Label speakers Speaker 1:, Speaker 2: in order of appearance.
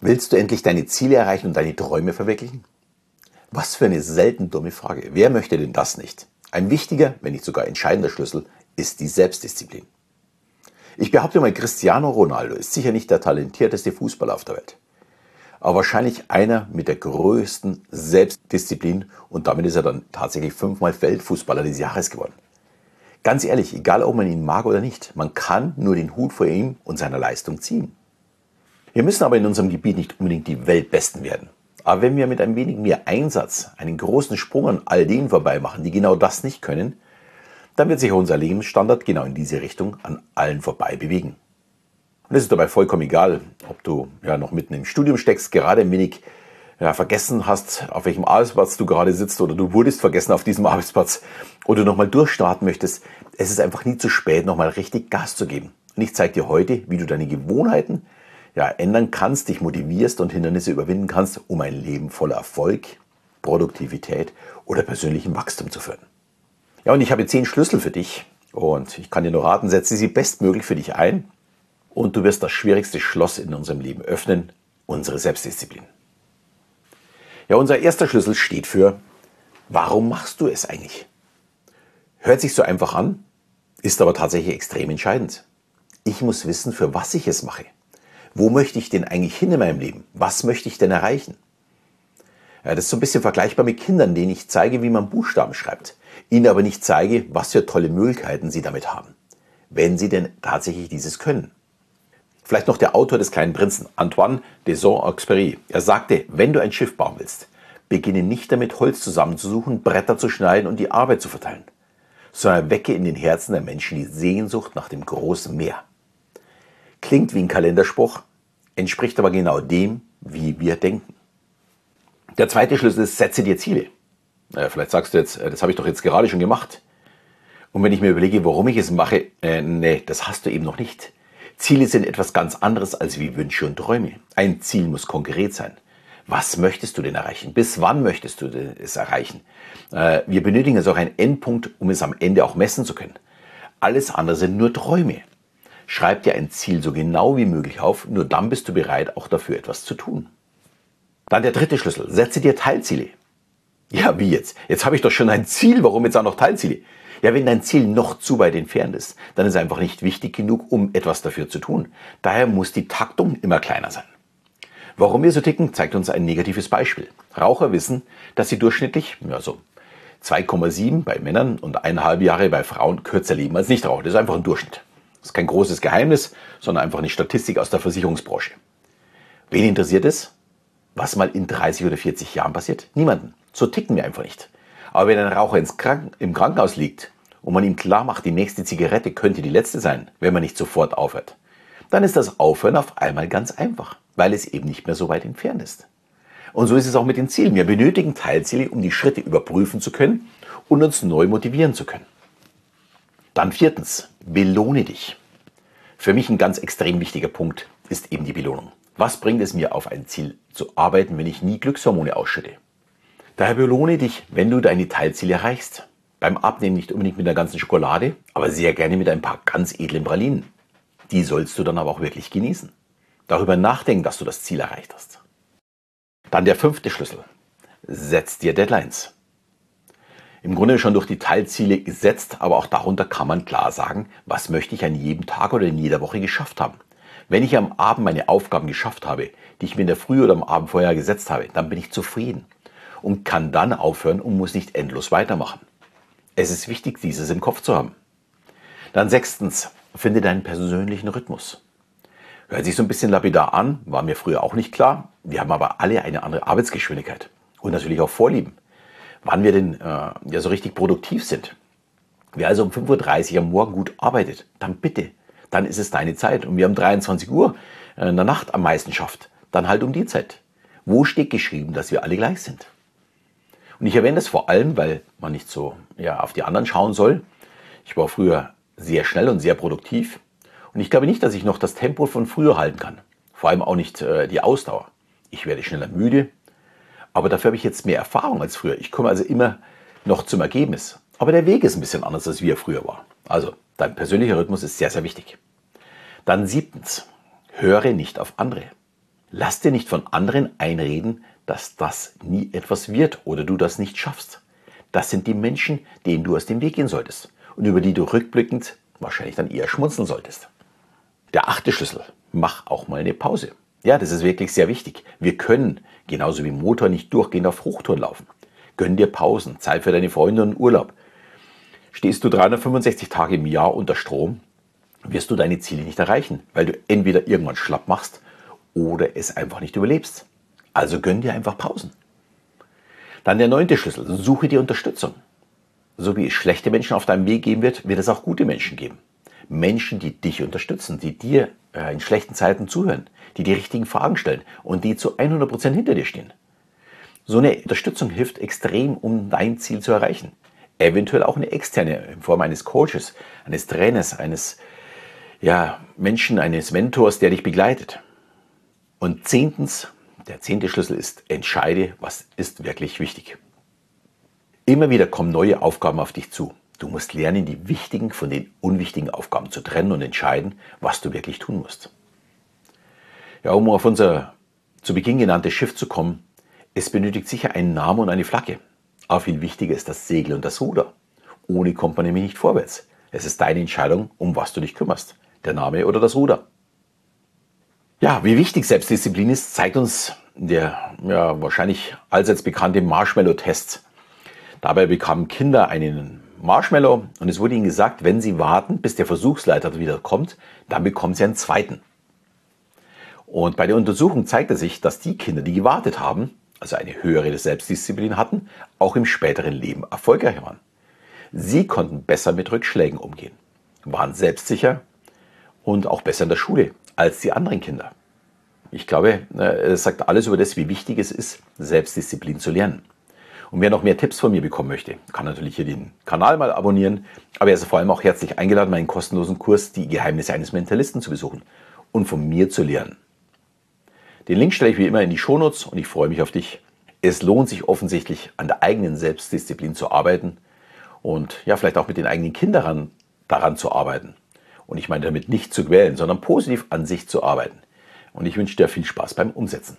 Speaker 1: Willst du endlich deine Ziele erreichen und deine Träume verwirklichen? Was für eine selten dumme Frage. Wer möchte denn das nicht? Ein wichtiger, wenn nicht sogar entscheidender Schlüssel ist die Selbstdisziplin. Ich behaupte mal, Cristiano Ronaldo ist sicher nicht der talentierteste Fußballer auf der Welt, aber wahrscheinlich einer mit der größten Selbstdisziplin und damit ist er dann tatsächlich fünfmal Weltfußballer des Jahres geworden. Ganz ehrlich, egal ob man ihn mag oder nicht, man kann nur den Hut vor ihm und seiner Leistung ziehen. Wir müssen aber in unserem Gebiet nicht unbedingt die Weltbesten werden. Aber wenn wir mit ein wenig mehr Einsatz einen großen Sprung an all denen vorbei machen, die genau das nicht können, dann wird sich unser Lebensstandard genau in diese Richtung an allen vorbei bewegen. Und es ist dabei vollkommen egal, ob du ja noch mitten im Studium steckst, gerade ein wenig ja, vergessen hast, auf welchem Arbeitsplatz du gerade sitzt oder du wurdest vergessen auf diesem Arbeitsplatz oder du nochmal durchstarten möchtest. Es ist einfach nie zu spät, nochmal richtig Gas zu geben. Und ich zeige dir heute, wie du deine Gewohnheiten ja, ändern kannst, dich motivierst und Hindernisse überwinden kannst, um ein Leben voller Erfolg, Produktivität oder persönlichem Wachstum zu führen. Ja, und ich habe zehn Schlüssel für dich und ich kann dir nur raten, setze sie bestmöglich für dich ein und du wirst das schwierigste Schloss in unserem Leben öffnen, unsere Selbstdisziplin. Ja, unser erster Schlüssel steht für, warum machst du es eigentlich? Hört sich so einfach an, ist aber tatsächlich extrem entscheidend. Ich muss wissen, für was ich es mache. Wo möchte ich denn eigentlich hin in meinem Leben? Was möchte ich denn erreichen? Ja, das ist so ein bisschen vergleichbar mit Kindern, denen ich zeige, wie man Buchstaben schreibt, ihnen aber nicht zeige, was für tolle Möglichkeiten sie damit haben, wenn sie denn tatsächlich dieses können. Vielleicht noch der Autor des kleinen Prinzen, Antoine de Saint-Exupéry. Er sagte, wenn du ein Schiff bauen willst, beginne nicht damit, Holz zusammenzusuchen, Bretter zu schneiden und die Arbeit zu verteilen, sondern wecke in den Herzen der Menschen die Sehnsucht nach dem großen Meer. Klingt wie ein Kalenderspruch, entspricht aber genau dem, wie wir denken. Der zweite Schlüssel ist, setze dir Ziele. Äh, vielleicht sagst du jetzt, äh, das habe ich doch jetzt gerade schon gemacht. Und wenn ich mir überlege, warum ich es mache, äh, nee, das hast du eben noch nicht. Ziele sind etwas ganz anderes als wie Wünsche und Träume. Ein Ziel muss konkret sein. Was möchtest du denn erreichen? Bis wann möchtest du es erreichen? Äh, wir benötigen also auch einen Endpunkt, um es am Ende auch messen zu können. Alles andere sind nur Träume. Schreib dir ein Ziel so genau wie möglich auf, nur dann bist du bereit, auch dafür etwas zu tun. Dann der dritte Schlüssel, setze dir Teilziele. Ja, wie jetzt? Jetzt habe ich doch schon ein Ziel, warum jetzt auch noch Teilziele? Ja, wenn dein Ziel noch zu weit entfernt ist, dann ist es einfach nicht wichtig genug, um etwas dafür zu tun. Daher muss die Taktung immer kleiner sein. Warum wir so ticken, zeigt uns ein negatives Beispiel. Raucher wissen, dass sie durchschnittlich, also 2,7 bei Männern und eineinhalb Jahre bei Frauen kürzer leben als Nichtraucher. Das ist einfach ein Durchschnitt. Das ist kein großes Geheimnis, sondern einfach eine Statistik aus der Versicherungsbranche. Wen interessiert es? Was mal in 30 oder 40 Jahren passiert? Niemanden. So ticken wir einfach nicht. Aber wenn ein Raucher Kranken im Krankenhaus liegt und man ihm klar macht, die nächste Zigarette könnte die letzte sein, wenn man nicht sofort aufhört, dann ist das Aufhören auf einmal ganz einfach, weil es eben nicht mehr so weit entfernt ist. Und so ist es auch mit den Zielen. Wir benötigen Teilziele, um die Schritte überprüfen zu können und uns neu motivieren zu können. Dann viertens, belohne dich. Für mich ein ganz extrem wichtiger Punkt ist eben die Belohnung. Was bringt es mir, auf ein Ziel zu arbeiten, wenn ich nie Glückshormone ausschütte? Daher belohne dich, wenn du deine Teilziele erreichst. Beim Abnehmen nicht unbedingt mit der ganzen Schokolade, aber sehr gerne mit ein paar ganz edlen Pralinen. Die sollst du dann aber auch wirklich genießen. Darüber nachdenken, dass du das Ziel erreicht hast. Dann der fünfte Schlüssel. Setz dir Deadlines im Grunde schon durch die Teilziele gesetzt, aber auch darunter kann man klar sagen, was möchte ich an jedem Tag oder in jeder Woche geschafft haben. Wenn ich am Abend meine Aufgaben geschafft habe, die ich mir in der Früh oder am Abend vorher gesetzt habe, dann bin ich zufrieden und kann dann aufhören und muss nicht endlos weitermachen. Es ist wichtig, dieses im Kopf zu haben. Dann sechstens, finde deinen persönlichen Rhythmus. Hört sich so ein bisschen lapidar an, war mir früher auch nicht klar. Wir haben aber alle eine andere Arbeitsgeschwindigkeit und natürlich auch Vorlieben wann wir denn äh, ja so richtig produktiv sind. Wer also um 5.30 Uhr am Morgen gut arbeitet, dann bitte, dann ist es deine Zeit. Und wir um 23 Uhr äh, in der Nacht am meisten schafft, dann halt um die Zeit. Wo steht geschrieben, dass wir alle gleich sind? Und ich erwähne das vor allem, weil man nicht so ja, auf die anderen schauen soll. Ich war früher sehr schnell und sehr produktiv. Und ich glaube nicht, dass ich noch das Tempo von früher halten kann. Vor allem auch nicht äh, die Ausdauer. Ich werde schneller müde, aber dafür habe ich jetzt mehr Erfahrung als früher. Ich komme also immer noch zum Ergebnis. Aber der Weg ist ein bisschen anders, als wie er früher war. Also, dein persönlicher Rhythmus ist sehr, sehr wichtig. Dann siebtens, höre nicht auf andere. Lass dir nicht von anderen einreden, dass das nie etwas wird oder du das nicht schaffst. Das sind die Menschen, denen du aus dem Weg gehen solltest und über die du rückblickend wahrscheinlich dann eher schmunzeln solltest. Der achte Schlüssel, mach auch mal eine Pause. Ja, das ist wirklich sehr wichtig. Wir können, genauso wie Motor, nicht durchgehend auf Hochtouren laufen. Gönn dir Pausen, Zeit für deine Freunde und Urlaub. Stehst du 365 Tage im Jahr unter Strom, wirst du deine Ziele nicht erreichen, weil du entweder irgendwann schlapp machst oder es einfach nicht überlebst. Also gönn dir einfach Pausen. Dann der neunte Schlüssel, suche dir Unterstützung. So wie es schlechte Menschen auf deinem Weg geben wird, wird es auch gute Menschen geben. Menschen, die dich unterstützen, die dir in schlechten Zeiten zuhören, die die richtigen Fragen stellen und die zu 100% hinter dir stehen. So eine Unterstützung hilft extrem, um dein Ziel zu erreichen. Eventuell auch eine externe in Form eines Coaches, eines Trainers, eines ja, Menschen, eines Mentors, der dich begleitet. Und zehntens, der zehnte Schlüssel ist, entscheide, was ist wirklich wichtig. Immer wieder kommen neue Aufgaben auf dich zu. Du musst lernen, die wichtigen von den unwichtigen Aufgaben zu trennen und entscheiden, was du wirklich tun musst. Ja, um auf unser zu Beginn genanntes Schiff zu kommen, es benötigt sicher einen Namen und eine Flagge. Aber viel wichtiger ist das Segel und das Ruder. Ohne kommt man nämlich nicht vorwärts. Es ist deine Entscheidung, um was du dich kümmerst. Der Name oder das Ruder. Ja, wie wichtig Selbstdisziplin ist, zeigt uns der ja, wahrscheinlich allseits bekannte Marshmallow-Test. Dabei bekamen Kinder einen Marshmallow und es wurde ihnen gesagt, wenn sie warten, bis der Versuchsleiter wieder kommt, dann bekommen sie einen zweiten. Und bei der Untersuchung zeigte sich, dass die Kinder, die gewartet haben, also eine höhere Selbstdisziplin hatten, auch im späteren Leben erfolgreich waren. Sie konnten besser mit Rückschlägen umgehen, waren selbstsicher und auch besser in der Schule als die anderen Kinder. Ich glaube, äh, es sagt alles über das, wie wichtig es ist, Selbstdisziplin zu lernen. Und wer noch mehr Tipps von mir bekommen möchte, kann natürlich hier den Kanal mal abonnieren. Aber er ist vor allem auch herzlich eingeladen, meinen kostenlosen Kurs Die Geheimnisse eines Mentalisten zu besuchen und von mir zu lernen. Den Link stelle ich wie immer in die Shownotes und ich freue mich auf dich. Es lohnt sich offensichtlich, an der eigenen Selbstdisziplin zu arbeiten und ja, vielleicht auch mit den eigenen Kindern daran zu arbeiten. Und ich meine damit nicht zu quälen, sondern positiv an sich zu arbeiten. Und ich wünsche dir viel Spaß beim Umsetzen.